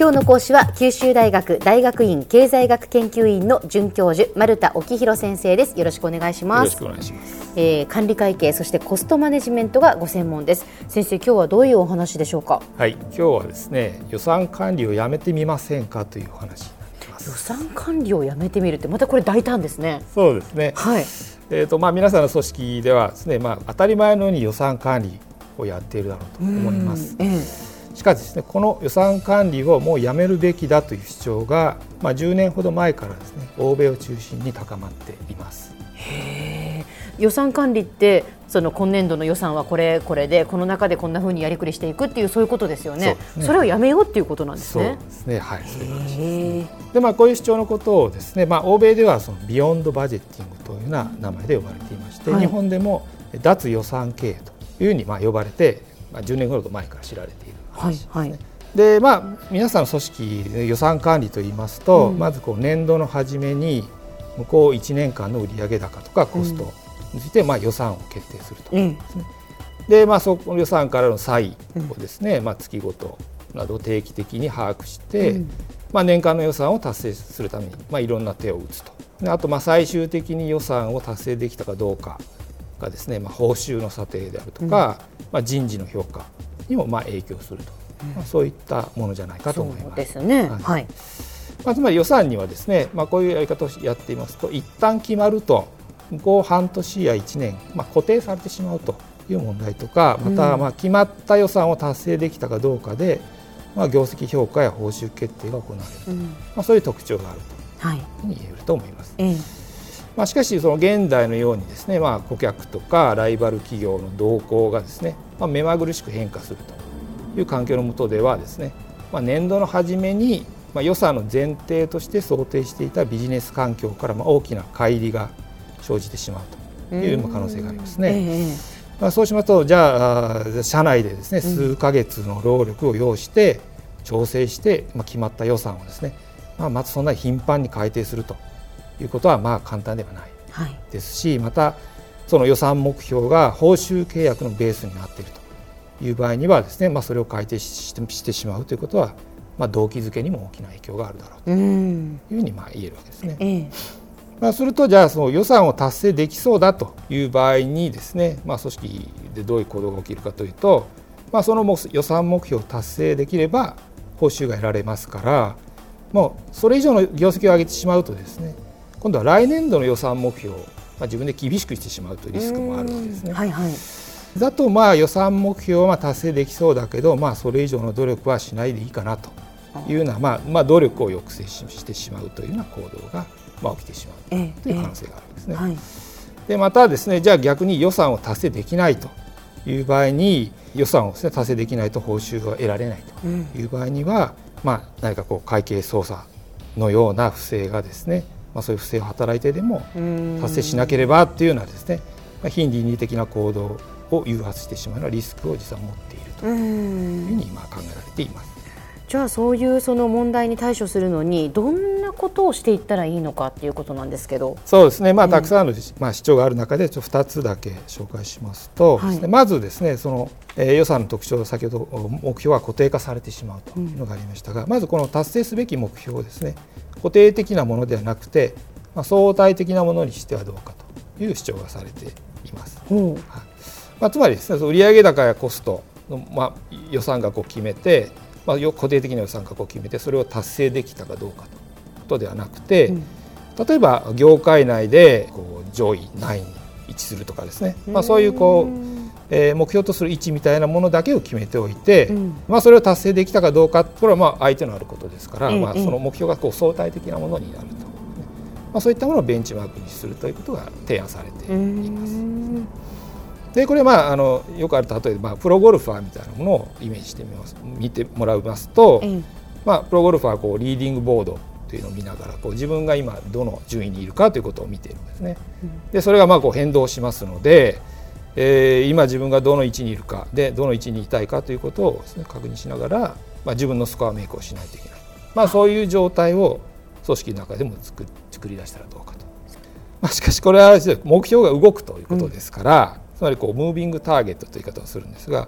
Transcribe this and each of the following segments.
今日の講師は九州大学大学院経済学研究院の准教授丸田沖弘先生です。よろしくお願いします。よろしくお願いします、えー、管理会計そしてコストマネジメントがご専門です。先生今日はどういうお話でしょうか？はい今日はですね予算管理をやめてみませんかというお話予算管理をやめてみるってまたこれ大胆ですね。そうですね。はい。えーとまあ、皆さんの組織ではですね、まあ、当たり前のように予算管理をやっているだろうと思います。ええしかしですねこの予算管理をもうやめるべきだという主張が、まあ、10年ほど前からですね欧米を中心に高まっています。へ予算管理ってその今年度の予算はこれこれでこの中でこんなふうにやりくりしていくっていうそういうことですよね。そ、ね、それをやめようっていうことなんですね。そうですね。はい。そういう話です。でまあこういう主張のことをですね、まあ欧米ではそのビヨンドバジェッティングというような名前で呼ばれていまして、はい、日本でも脱予算経営というふうにまあ呼ばれて、まあ10年ほど前から知られている話ですね。はいはい。でまあ、皆さんの組織予算管理といいますと、うん、まずこう年度の初めに向こう1年間の売上高とかコストについて、まあ、予算を決定するとですね、うん、でまあ、その予算からの差異をですね、うん、まあ、月ごとなど定期的に把握して、まあ、年間の予算を達成するために、まあ、いろんな手を打つと。であとまあ最終的に予算を達成できたかどうかがですね、まあ、報酬の査定であるとか、まあ、人事の評価にもまあ影響すると、まあ、そういったものじゃないかと思います。ですね、はい、はい、まあ、つまり予算にはですね、まあ、こういうやり方をやっていますと一旦決まると向こう半年や1年、まあ、固定されてしまうという問題とかまたまあ決まった予算を達成できたかどうかで、まあ、業績評価や報酬決定が行われる、うん、まあ、そういう特徴があるとい。うふうに言えると思います。はいまあ、しかしその現代のようにですね、まあ、顧客とかライバル企業の動向がですね、まあ、目まぐるしく変化するという環境の下ではですね、まあ、年度の初めにまあ予算の前提として想定していたビジネス環境からまあ大きな乖離が生じてしまうという可能性がありますね。まあ、そうしますとじゃあ社内でですね数か月の労力を要して調整してまあ決まった予算をですね、まあ、まずそんなに頻繁に改定するということはまあ簡単ではない。ですし、はい、またその予算目標が報酬契約のベースになっているという場合にはですね、まあ、それを改定してしまうということは、まあ、動機づけにも大きな影響があるだろうと。いうふうにまあ言えるわけですね。えーまあ、するとじゃあその予算を達成できそうだという場合にですね、まあ、組織でどういう行動が起きるかというと、まあ、その予算目標を達成できれば報酬が得られますからもうそれ以上の業績を上げてしまうとですね今度は来年度の予算目標を、まあ、自分で厳しくしてしまうというリスクもあるわけですね。はいはい、だとまあ予算目標は達成できそうだけど、まあ、それ以上の努力はしないでいいかなというような、まあまあ、努力を抑制してしまうというような行動が、まあ、起きてしまうという可能性があるんですね。はい、でまたですねじゃあ逆に予算を達成できないという場合に予算をです、ね、達成できないと報酬が得られないという場合には、うん、まあ、何かこう会計操作のような不正がですねまあ、そういう不正を働いてでも達成しなければというようなですね、まあ、非倫理的な行動を誘発してしまうようなリスクを実は持っているというふうに今考えられています。じゃあそういうその問題に対処するのにどんなことをしていったらいいのかっていうことなんですけど。そうですね、まあ、たくさんの、まあ、主張がある中でちょっと2つだけ紹介しますと、はい、まずですねその、えー、予算の特徴先ほど目標は固定化されてしまうというのがありましたが、うん、まずこの達成すべき目標をですね固定的なものではなくて、まあ、相対的なものにしてはどうかという主張がされています。うん。はい。まあ、つまりですね売上高やコストの、まあ、予算額を決めてまあ、固定的な予算額を決めてそれを達成できたかどうかということではなくて、うん、例えば業界内でこう上位何位に位置するとかですね、まあ、そういうこう、えー、目標とする位置みたいなものだけを決めておいて、うん、まあ、それを達成できたかどうかこれはまあ相手のあることですから、うん、まあ、その目標がこう相対的なものになると、まあ、そういったものをベンチマークにするということが提案されています。でこれまああのよくある例えば、まあ、プロゴルファーみたいなものをイメージしてみます。見てもらいますと、うん、まあ、プロゴルファーはこうリーディングボードというのを見ながらこう自分が今どの順位にいるかということを見ているんですね。でそれがまあこう変動しますので、えー、今自分がどの位置にいるかでどの位置にいたいかということをです、ね、確認しながら、まあ、自分のスコアメイクをしないといけない、まあ、そういう状態を組織の中でも作作り出したらどうかと。まあ、しかしこれは目標が動くということですから、うんつまりこうムービングターゲットという言い方をするんですが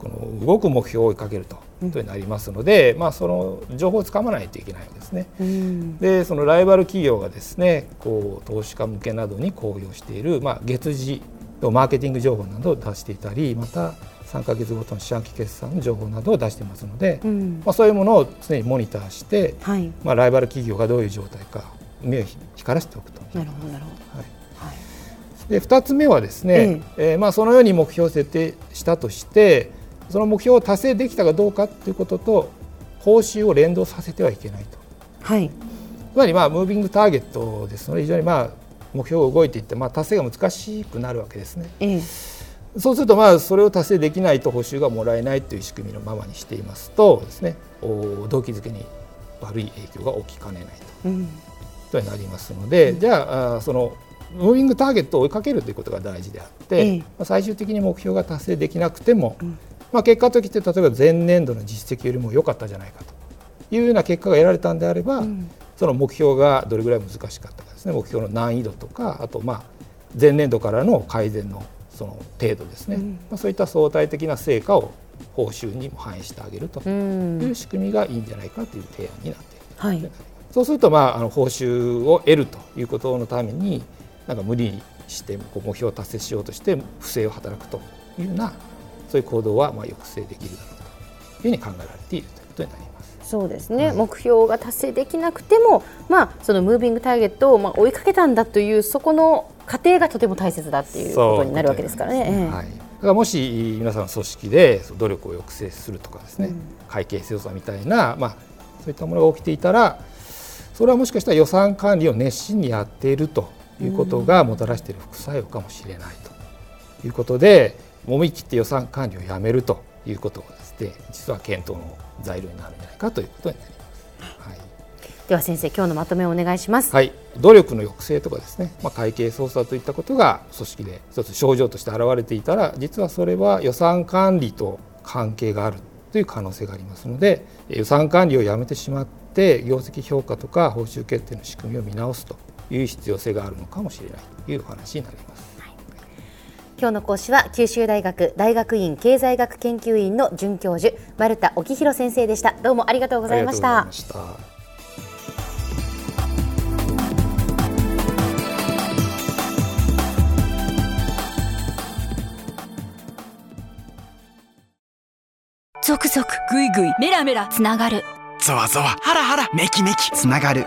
この動く目標を追いかけるとことになりますので、うん、まあ、その情報をつかまないといけないんですね。うん、でそのライバル企業がですねこう投資家向けなどに公表している、まあ、月次のマーケティング情報などを出していたりまた3か月ごとの四半期決算の情報などを出していますので、うん、まあ、そういうものを常にモニターして、はい、まあ、ライバル企業がどういう状態か目を光らせておくと。なるほどなるほど、はい。で2つ目はですね、ええ。ー、まあ、そのように目標を設定したとしてその目標を達成できたかどうかということと報酬を連動させてはいけないと。はい、つまりまあムービングターゲットですので非常にまあ目標が動いていって、まあ、達成が難しくなるわけですね。ええ、そうするとまあそれを達成できないと報酬がもらえないという仕組みのままにしていますとですね動機づけに悪い影響が起きかねないと。うん。となりますので、うん、じゃあそのムービングターゲットを追いかけるということが大事であって、ええ、まあ、最終的に目標が達成できなくても、うん、まあ、結果として例えば前年度の実績よりも良かったじゃないかというような結果が得られたんであれば、うん、その目標がどれぐらい難しかったかですね。目標の難易度とかあとまあ前年度からの改善のその程度ですね、うん、まあ、そういった相対的な成果を報酬にも反映してあげると。いう仕組みがいいんじゃないかという提案になっている、はい、そうすると、まあ、あの報酬を得るということのためになんか無理してこう目標を達成しようとして不正を働くというようなそういう行動はまあ抑制できるだろうというふうに考えられているということになります。そうですね、はい、目標が達成できなくても、まあ、そのムービングターゲットをまあ追いかけたんだというそこの過程がとても大切だっていうことになるわけですからね。はい、だからもし皆さんの組織で努力を抑制するとかですね、うん、会計強さみたいな、まあ、そういったものが起きていたらそれはもしかしたら予算管理を熱心にやっているということがもたらしている副作用かもしれないということでもみ切って予算管理をやめるということがですね実は検討の材料になるんじゃないかということになります。はい、では先生今日のまとめをお願いします。はい、努力の抑制とかですね、まあ、会計操作といったことが組織で一つ症状として現れていたら実はそれは予算管理と関係があるという可能性がありますので予算管理をやめてしまって業績評価とか報酬決定の仕組みを見直すという必要性があるのかもしれないというお話になります。今日の講師は九州大学大学院経済学研究院の准教授丸田沖弘先生でした。どうもありがとうございました。続々ぐいぐいメラメラつながる。ゾワゾワ。ハラハラ。メキメキ。つながる